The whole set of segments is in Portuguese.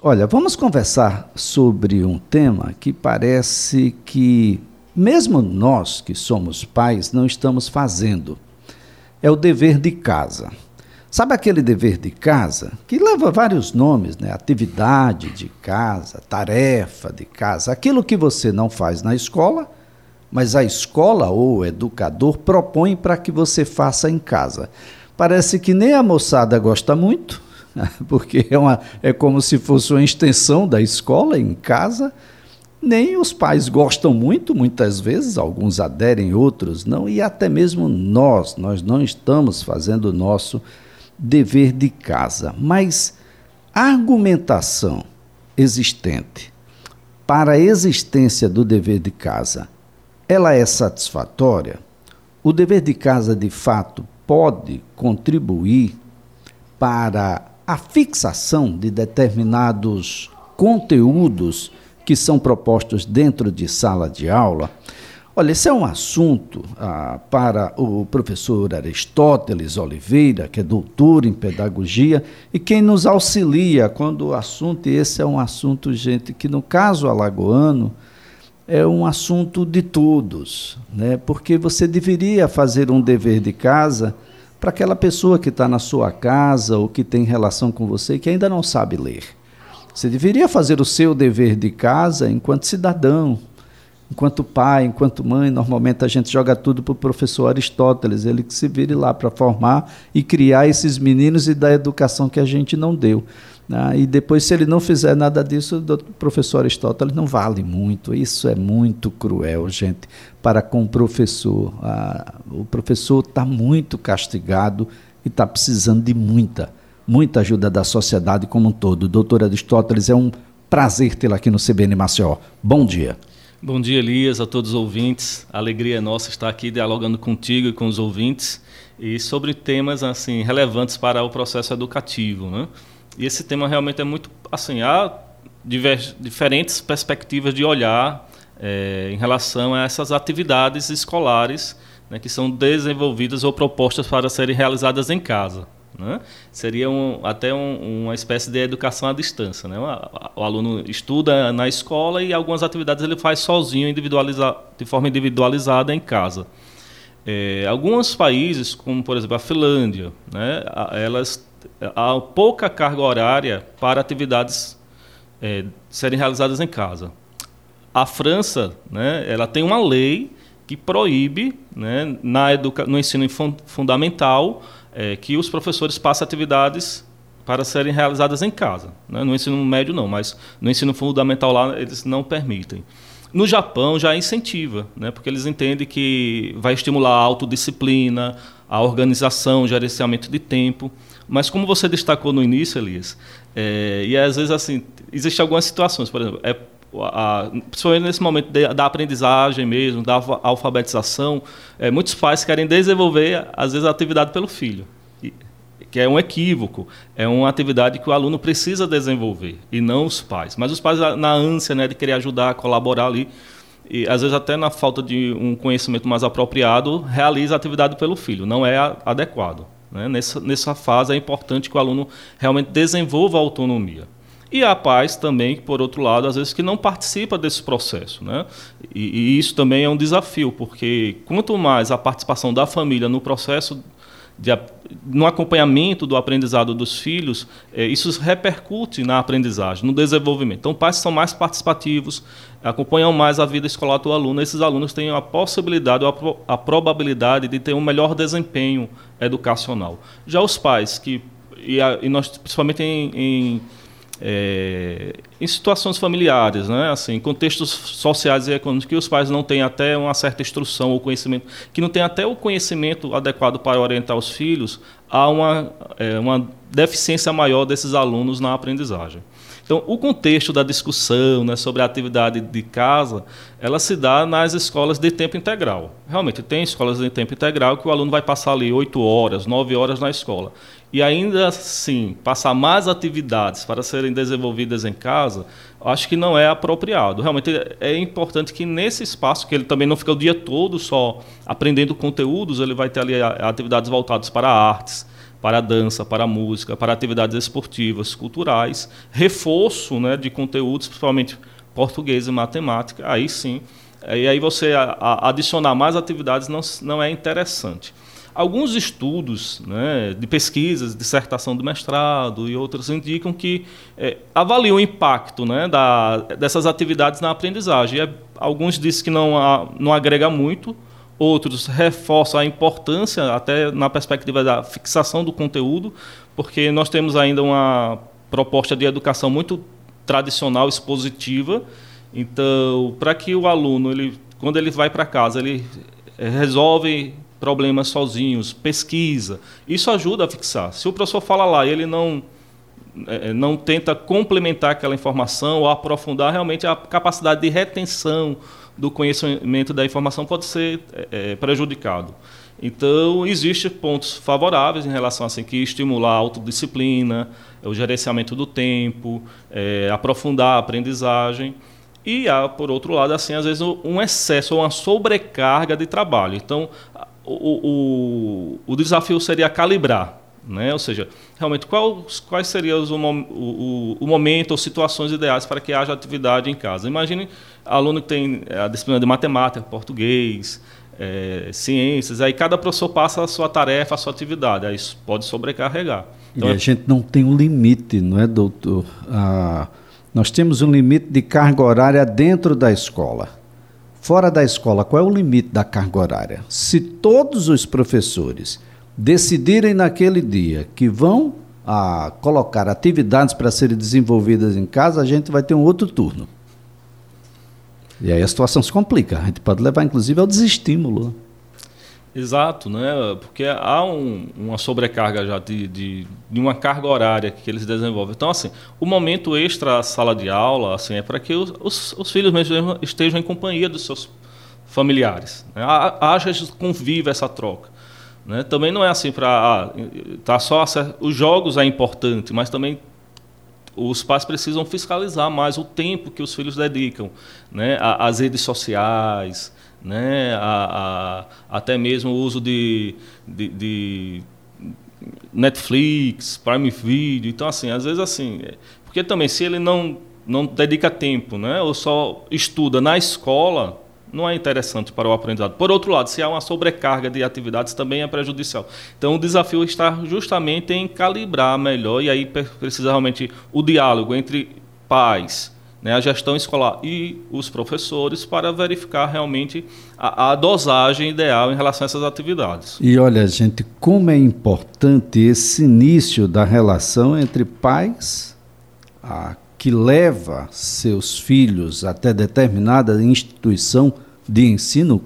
Olha, vamos conversar sobre um tema que parece que, mesmo nós que somos pais, não estamos fazendo. É o dever de casa. Sabe aquele dever de casa que leva vários nomes, né? Atividade de casa, tarefa de casa, aquilo que você não faz na escola, mas a escola ou o educador propõe para que você faça em casa. Parece que nem a moçada gosta muito, porque é, uma, é como se fosse uma extensão da escola em casa. Nem os pais gostam muito, muitas vezes, alguns aderem, outros não, e até mesmo nós, nós não estamos fazendo o nosso dever de casa. Mas a argumentação existente para a existência do dever de casa, ela é satisfatória? O dever de casa, de fato, pode contribuir para a fixação de determinados conteúdos que são propostos dentro de sala de aula. Olha, esse é um assunto ah, para o professor Aristóteles Oliveira, que é doutor em pedagogia, e quem nos auxilia quando o assunto, e esse é um assunto, gente, que no caso alagoano, é um assunto de todos, né? porque você deveria fazer um dever de casa para aquela pessoa que está na sua casa ou que tem relação com você e que ainda não sabe ler. Você deveria fazer o seu dever de casa enquanto cidadão, enquanto pai, enquanto mãe. Normalmente a gente joga tudo para o professor Aristóteles, ele que se vire lá para formar e criar esses meninos e dar a educação que a gente não deu. Né? E depois, se ele não fizer nada disso, o professor Aristóteles não vale muito. Isso é muito cruel, gente, para com o professor. Ah, o professor está muito castigado e está precisando de muita, muita ajuda da sociedade como um todo. Doutor Aristóteles, é um prazer tê-lo aqui no CBN Maceió. Bom dia. Bom dia, Elias, a todos os ouvintes. Alegria é nossa estar aqui dialogando contigo e com os ouvintes e sobre temas assim relevantes para o processo educativo, né? E esse tema realmente é muito assim, há diver, diferentes perspectivas de olhar é, em relação a essas atividades escolares né, que são desenvolvidas ou propostas para serem realizadas em casa. Né? Seria um, até um, uma espécie de educação à distância. Né? O, aluno estuda na escola e algumas atividades ele faz sozinho, de forma individualizada em casa. É, alguns países, como por exemplo a Finlândia, né, elas há pouca carga horária para atividades é, serem realizadas em casa. A França, né, ela tem uma lei que proíbe, né, na educa no ensino fundamental, é, que os professores passem atividades para serem realizadas em casa. Né? No ensino médio não, mas no ensino fundamental lá eles não permitem. No Japão já incentiva, né? porque eles entendem que vai estimular a autodisciplina, a organização, o gerenciamento de tempo. Mas como você destacou no início, Elias, é, e às vezes assim, existem algumas situações, por exemplo, é, a, principalmente nesse momento de, da aprendizagem mesmo, da alfabetização, é, muitos pais querem desenvolver, às vezes, a atividade pelo filho, e, que é um equívoco, é uma atividade que o aluno precisa desenvolver, e não os pais. Mas os pais, na ânsia né, de querer ajudar, colaborar ali, e às vezes até na falta de um conhecimento mais apropriado, realiza a atividade pelo filho, não é adequado. Né? Nessa, nessa fase é importante que o aluno realmente desenvolva a autonomia. E há pais também, por outro lado, às vezes que não participa desse processo. Né? E, e, isso também é um desafio, porque quanto mais a participação da família no processo, de, no acompanhamento do aprendizado dos filhos, é, isso repercute na aprendizagem, no desenvolvimento. Então, pais são mais participativos, acompanham mais a vida escolar do aluno. Esses alunos têm a possibilidade, a, a probabilidade de ter um melhor desempenho educacional. Já os pais que e, a, e nós principalmente em, em é, em situações familiares, né? assim, contextos sociais e econômicos que os pais não têm até uma certa instrução ou conhecimento, que não têm até o conhecimento adequado para orientar os filhos, há uma, é, uma deficiência maior desses alunos na aprendizagem. Então, o contexto da discussão né, sobre a atividade de casa, ela se dá nas escolas de tempo integral. Realmente, tem escolas de tempo integral que o aluno vai passar ali oito horas, nove horas na escola. E ainda assim, passar mais atividades para serem desenvolvidas em casa, acho que não é apropriado. Realmente é importante que nesse espaço, que ele também não fica o dia todo só aprendendo conteúdos, ele vai ter ali atividades voltadas para artes, para dança, para música, para atividades esportivas, culturais, reforço né, de conteúdos, principalmente português e matemática, aí sim. E aí você adicionar mais atividades não, não é interessante. Alguns estudos né, de pesquisas, dissertação de mestrado e outros indicam que é, avaliam o impacto né, da, dessas atividades na aprendizagem. É, alguns dizem que não, não agrega muito, outros reforçam a importância, até na perspectiva da fixação do conteúdo, porque nós temos ainda uma proposta de educação muito tradicional, expositiva. Então, para que o aluno, ele, quando ele vai para casa, ele é, resolve problemas sozinhos, pesquisa. Isso ajuda a fixar. Se o professor fala lá e ele não é, é, não tenta complementar aquela informação ou aprofundar, realmente a capacidade de retenção do conhecimento da informação pode ser é, é prejudicado. Então, existem pontos favoráveis em relação a assim, que estimular a autodisciplina, o gerenciamento do tempo, é, aprofundar a aprendizagem. E há, por outro lado, assim, às vezes um excesso ou uma sobrecarga de trabalho. Então, o, o, o desafio seria calibrar, né? ou seja, realmente quais, quais seriam os, o, o, o, momento ou situações ideais para que haja atividade em casa. Imagine aluno que tem a disciplina de matemática, português, é, ciências, aí cada professor passa a sua tarefa, a sua atividade, aí isso pode sobrecarregar. Então, e a é... gente não tem um limite, não é, doutor? Ah, nós temos um limite de carga horária dentro da escola. Fora da escola, qual é o limite da carga horária? Se todos os professores decidirem naquele dia que vão a colocar atividades para serem desenvolvidas em casa, a gente vai ter um outro turno. E aí a situação se complica. A gente pode levar, inclusive, ao desestímulo. Exato, né? porque há um, uma sobrecarga já de, de, de, uma carga horária que eles desenvolvem. Então, assim, o momento extra sala de aula assim, é para que os, os, os, filhos mesmo estejam em companhia dos seus familiares. Né? Haja convívio, essa troca. Né? Também não é assim para. Ah, tá só os jogos é importante, mas também os pais precisam fiscalizar mais o tempo que os filhos dedicam né? às redes sociais né? A, a, até mesmo o uso de, de, de, Netflix, Prime Video. Então, assim, às vezes assim, é, porque também se ele não, não dedica tempo, né? ou só estuda na escola, não é interessante para o aprendizado. Por outro lado, se há uma sobrecarga de atividades, também é prejudicial. Então, o desafio está justamente em calibrar melhor, e aí precisa realmente o diálogo entre pais, né, a gestão escolar e os professores para verificar realmente a, a, dosagem ideal em relação a essas atividades. E olha, gente, como é importante esse início da relação entre pais, a, que leva seus filhos até determinada instituição de ensino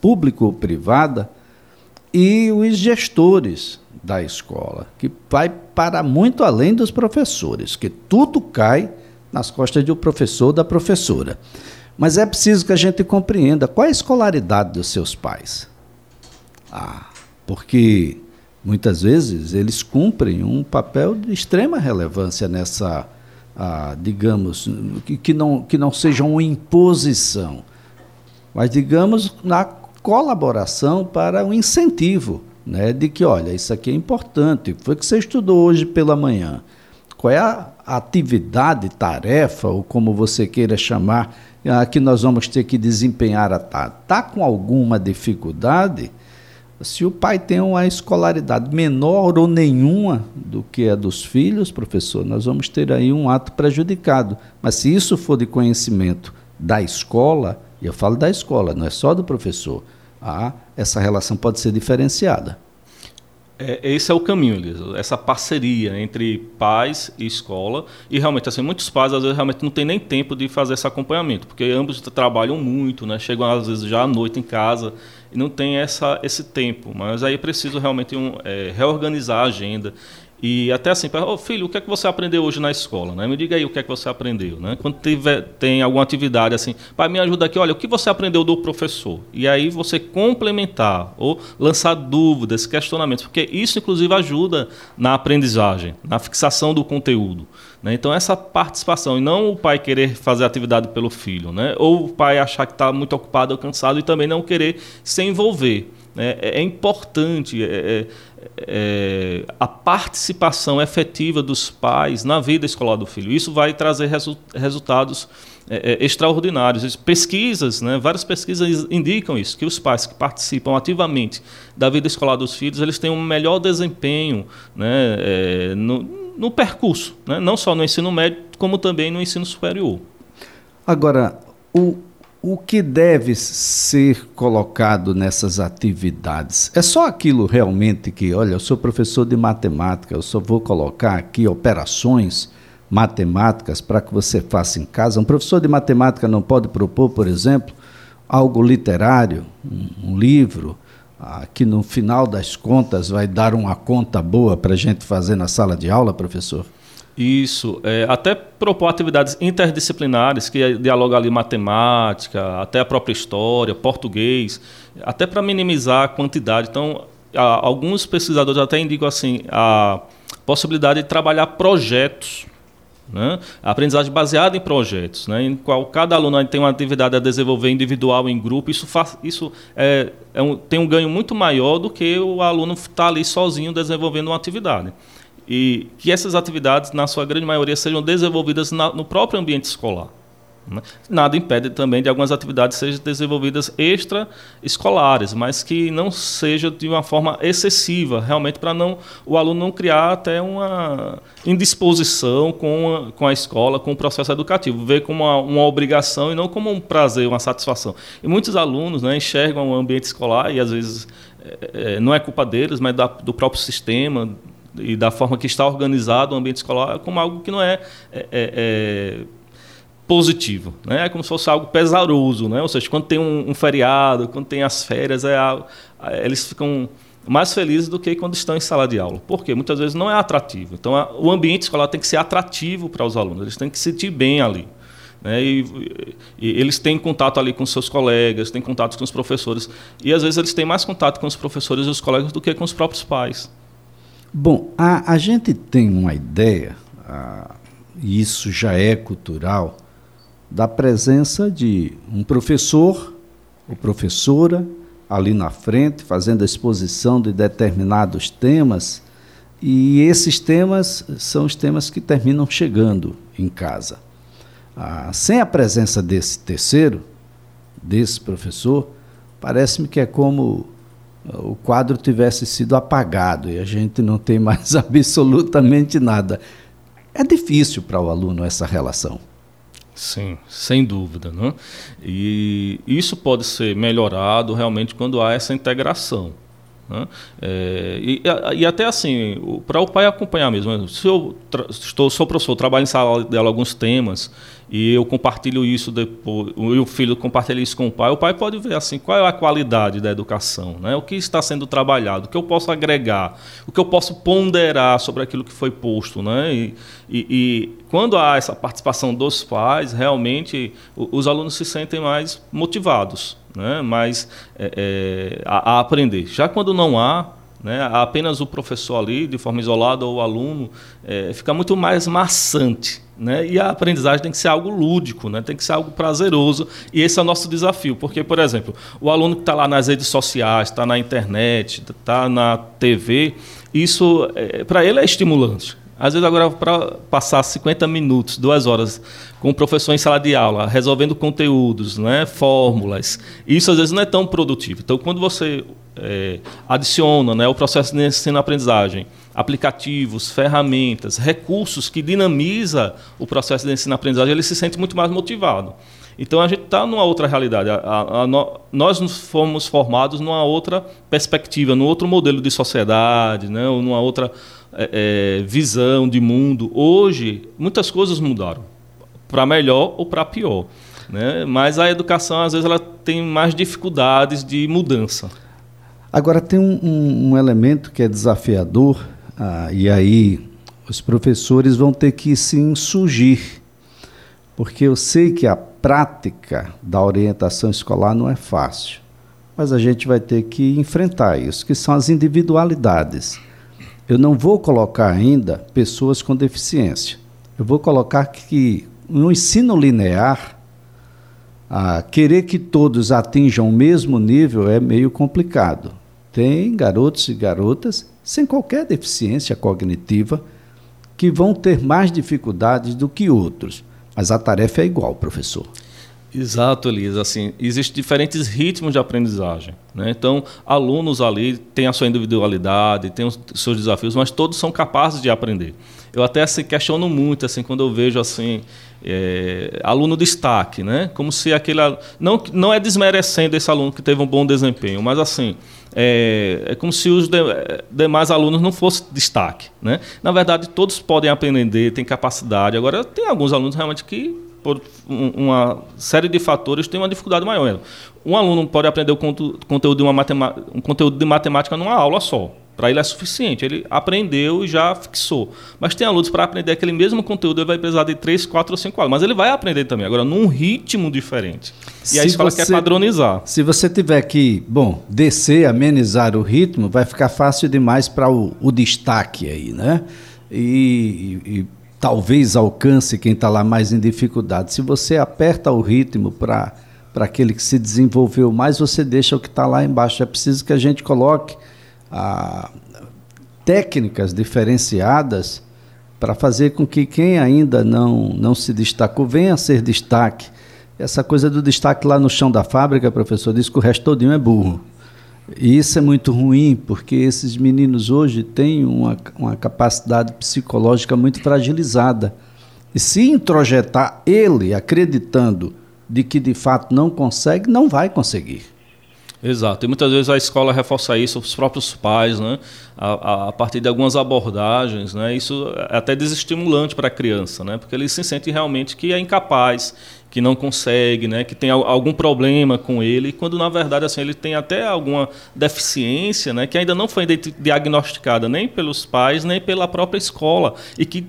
público ou privada, e os gestores da escola, que vai para muito além dos professores, que tudo cai nas costas do professor ou da professora. Mas é preciso que a gente compreenda qual é a escolaridade dos seus pais. Ah, porque muitas vezes eles cumprem um papel de extrema relevância nessa, ah, digamos, que, que, não, que não seja uma imposição, mas digamos na colaboração para o um incentivo, né, de que, olha, isso aqui é importante, foi que você estudou hoje pela manhã. Qual é a atividade, tarefa, ou como você queira chamar, que nós vamos ter que desempenhar a tarde? Está com alguma dificuldade? Se o pai tem uma escolaridade menor ou nenhuma do que a dos filhos, professor, nós vamos ter aí um ato prejudicado. Mas se isso for de conhecimento da escola, e eu falo da escola, não é só do professor, ah, essa relação pode ser diferenciada. É, esse é o caminho, Elisa, essa parceria entre pais e escola. E realmente, assim, muitos pais às vezes realmente não têm nem tempo de fazer esse acompanhamento, porque ambos trabalham muito, né? chegam às vezes já à noite em casa e não tem essa, esse tempo. Mas aí é preciso realmente um, é, reorganizar a agenda e até assim, oh, filho, o que é que você aprendeu hoje na escola? Né? Me diga aí o que é que você aprendeu. Né? Quando tiver, tem alguma atividade assim, pai, me ajuda aqui, olha, o que você aprendeu do professor? E aí você complementar ou lançar dúvidas, questionamentos, porque isso inclusive ajuda na aprendizagem, na fixação do conteúdo. Né? Então essa participação, e não o pai querer fazer atividade pelo filho, né? ou o pai achar que está muito ocupado ou cansado e também não querer se envolver. né, é, é importante é, é, é, a participação efetiva dos pais na vida escolar do filho. Isso vai trazer resu resultados é, extraordinários. Pesquisas, né, várias pesquisas indicam isso, que os pais que participam ativamente da vida escolar dos filhos, eles têm um melhor desempenho né, no, no, percurso, né, não só no ensino médio, como também no ensino superior. Agora, o, o que deve ser colocado nessas atividades? É só aquilo realmente que, olha, eu sou professor de matemática, eu só vou colocar aqui operações matemáticas para que você faça em casa. Um professor de matemática não pode propor, por exemplo, algo literário, um, livro, ah, que no final das contas vai dar uma conta boa para a gente fazer na sala de aula, professor? Isso, é, até propor atividades interdisciplinares que dialogam ali matemática, até a própria história, português, até para minimizar a quantidade. Então, a, alguns pesquisadores até indicam assim a possibilidade de trabalhar projetos, né? aprendizagem baseada em projetos, né? em qual cada aluno tem uma atividade a desenvolver individual em grupo. Isso, faz, isso é, é um, tem um ganho muito maior do que o aluno estar tá ali sozinho desenvolvendo uma atividade e que essas atividades, na sua grande maioria, sejam desenvolvidas na, no próprio ambiente escolar. Né? Nada impede também de algumas atividades sejam desenvolvidas extra-escolares, mas que não seja de uma forma excessiva, realmente para não o aluno não criar até uma indisposição com a, com a escola, com o processo educativo, ver como uma, uma obrigação e não como um prazer, uma satisfação. E muitos alunos né, enxergam o ambiente escolar e às vezes é, é não é culpa deles, mas da, do próprio sistema, e da forma que está organizado o ambiente escolar como algo que não é, é, é, é positivo, né? É como se fosse algo pesaroso, né? Ou seja, quando tem um, um feriado, quando tem as férias, é algo, eles ficam mais felizes do que quando estão em sala de aula. Por quê? Muitas vezes não é atrativo. Então, a, o ambiente escolar tem que ser atrativo para os alunos. Eles têm que se sentir bem ali. Né? E, e, eles têm contato ali com seus colegas, têm contato com os professores. E às vezes eles têm mais contato com os professores e os colegas do que com os próprios pais. Bom, a, a gente tem uma ideia, e isso já é cultural, da presença de um professor ou professora ali na frente, fazendo a exposição de determinados temas, e esses temas são os temas que terminam chegando em casa. Sem a presença desse terceiro, desse professor, parece-me que é como o quadro tivesse sido apagado e a gente não tem mais absolutamente nada. É difícil para o aluno essa relação. Sim, sem dúvida. Né? E isso pode ser melhorado realmente quando há essa integração. Né? É, e, e, até assim, para o pai acompanhar mesmo. Se eu estou, sou professor, trabalho em sala de aula alguns temas e eu compartilho isso depois, o filho compartilha isso com o pai, o pai pode ver assim qual é a qualidade da educação, né? o que está sendo trabalhado, o que eu posso agregar, o que eu posso ponderar sobre aquilo que foi posto. Né? E, e, e quando há essa participação dos pais, realmente os alunos se sentem mais motivados né, mais é, é, a, a, aprender. Já quando não há, né, apenas o professor ali, de forma isolada, ou o aluno, é, fica muito mais maçante. Né? E a aprendizagem tem que ser algo lúdico, né? tem que ser algo prazeroso. E esse é o nosso desafio. Porque, por exemplo, o aluno que está lá nas redes sociais, está na internet, está na TV, isso é, para ele é estimulante. Às vezes, agora, para passar 50 minutos, duas horas, com o professor em sala de aula, resolvendo conteúdos, né, fórmulas, isso às vezes não é tão produtivo. Então, quando você é, adiciona né, o processo de ensino-aprendizagem, aplicativos, ferramentas, recursos que dinamiza o processo de ensino-aprendizagem, ele se sente muito mais motivado. Então a gente está numa outra realidade. A, a, a, nós fomos formados numa outra perspectiva, num outro modelo de sociedade, né, ou numa outra é, é, visão de mundo. Hoje, muitas coisas mudaram, para melhor ou para pior. Né? Mas a educação, às vezes, ela tem mais dificuldades de mudança. Agora, tem um, um, elemento que é desafiador, ah, e aí os professores vão ter que se insurgir, porque eu sei que a prática da orientação escolar não é fácil, mas a gente vai ter que enfrentar isso, que são as individualidades. Eu não vou colocar ainda pessoas com deficiência. Eu vou colocar que no ensino linear, a querer que todos atinjam o mesmo nível é meio complicado. Tem garotos e garotas sem qualquer deficiência cognitiva que vão ter mais dificuldades do que outros. Mas a tarefa é igual, professor. Exato, Elisa. Assim, existem diferentes ritmos de aprendizagem. Né? Então, alunos ali têm a sua individualidade, têm os seus desafios, mas todos são capazes de aprender. Eu até assim, questiono muito assim, quando eu vejo assim, é, aluno destaque, né? como se aquele. Não, não é desmerecendo esse aluno que teve um bom desempenho, mas assim. É, é como se os de, demais alunos não fossem destaque. Né? Na verdade, todos podem aprender, têm capacidade. Agora, tem alguns alunos realmente que por uma série de fatores, tem uma dificuldade maior. Um aluno pode aprender o conteúdo de, uma um conteúdo de matemática numa aula só. Para ele é suficiente, ele aprendeu e já fixou. Mas tem alunos para aprender aquele mesmo conteúdo, ele vai precisar de três, quatro ou cinco aulas. Mas ele vai aprender também, agora num ritmo diferente. E se a escola você, quer padronizar. Se você tiver que, bom, descer, amenizar o ritmo, vai ficar fácil demais para o, o, destaque aí, né? E, e, talvez alcance quem está lá mais em dificuldade. Se você aperta o ritmo para aquele que se desenvolveu mais, você deixa o que está lá embaixo. É preciso que a gente coloque ah, técnicas diferenciadas para fazer com que quem ainda não, não se destacou venha a ser destaque. Essa coisa do destaque lá no chão da fábrica, professor, diz que o resto todinho é burro. E isso é muito ruim, porque esses meninos hoje têm uma, uma capacidade psicológica muito fragilizada. E se introjetar ele acreditando de que de fato não consegue, não vai conseguir. Exato. E muitas vezes a escola reforça isso, os próprios pais, né? a, a, a partir de algumas abordagens. Né? Isso é até desestimulante para a criança, né? porque ele se sente realmente que é incapaz, que não consegue, né, que tem algum problema com ele, quando na verdade assim ele tem até alguma deficiência, né, que ainda não foi diagnosticada nem pelos pais nem pela própria escola e que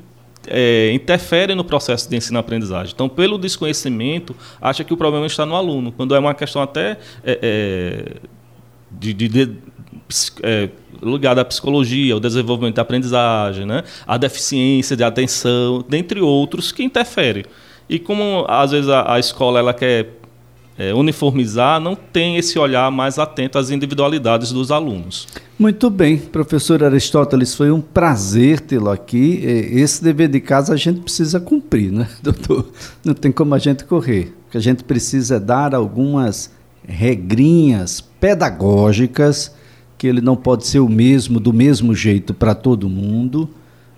é, interfere no processo de ensino-aprendizagem. Então, pelo desconhecimento, acha que o problema está no aluno, quando é uma questão até é, é, de, de, de é, ligada à psicologia, ao desenvolvimento da aprendizagem, né? a deficiência de atenção, dentre outros, que interfere. E como às vezes a, a escola ela quer é, uniformizar, não tem esse olhar mais atento às individualidades dos alunos. Muito bem, professor Aristóteles, foi um prazer tê-lo aqui. Esse dever de casa a gente precisa cumprir, né, doutor? Não tem como a gente correr. O que a gente precisa é dar algumas regrinhas pedagógicas, que ele não pode ser o mesmo, do mesmo jeito para todo mundo.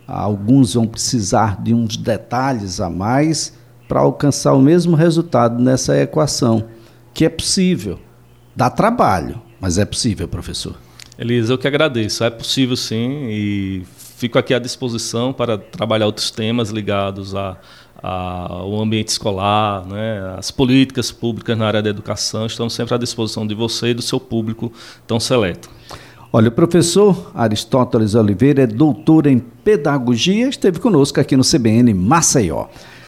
Alguns vão precisar de uns detalhes a mais para alcançar o mesmo resultado nessa equação, que é possível. Dá trabalho, mas é possível, professor. Elisa, eu que agradeço. É possível sim e fico aqui à disposição para trabalhar outros temas ligados a, ao ambiente escolar, né, as políticas públicas na área da educação. Estamos sempre à disposição de você e do seu público tão seleto. Olha, o professor Aristóteles Oliveira é doutor em pedagogia, esteve conosco aqui no CBN Maceió.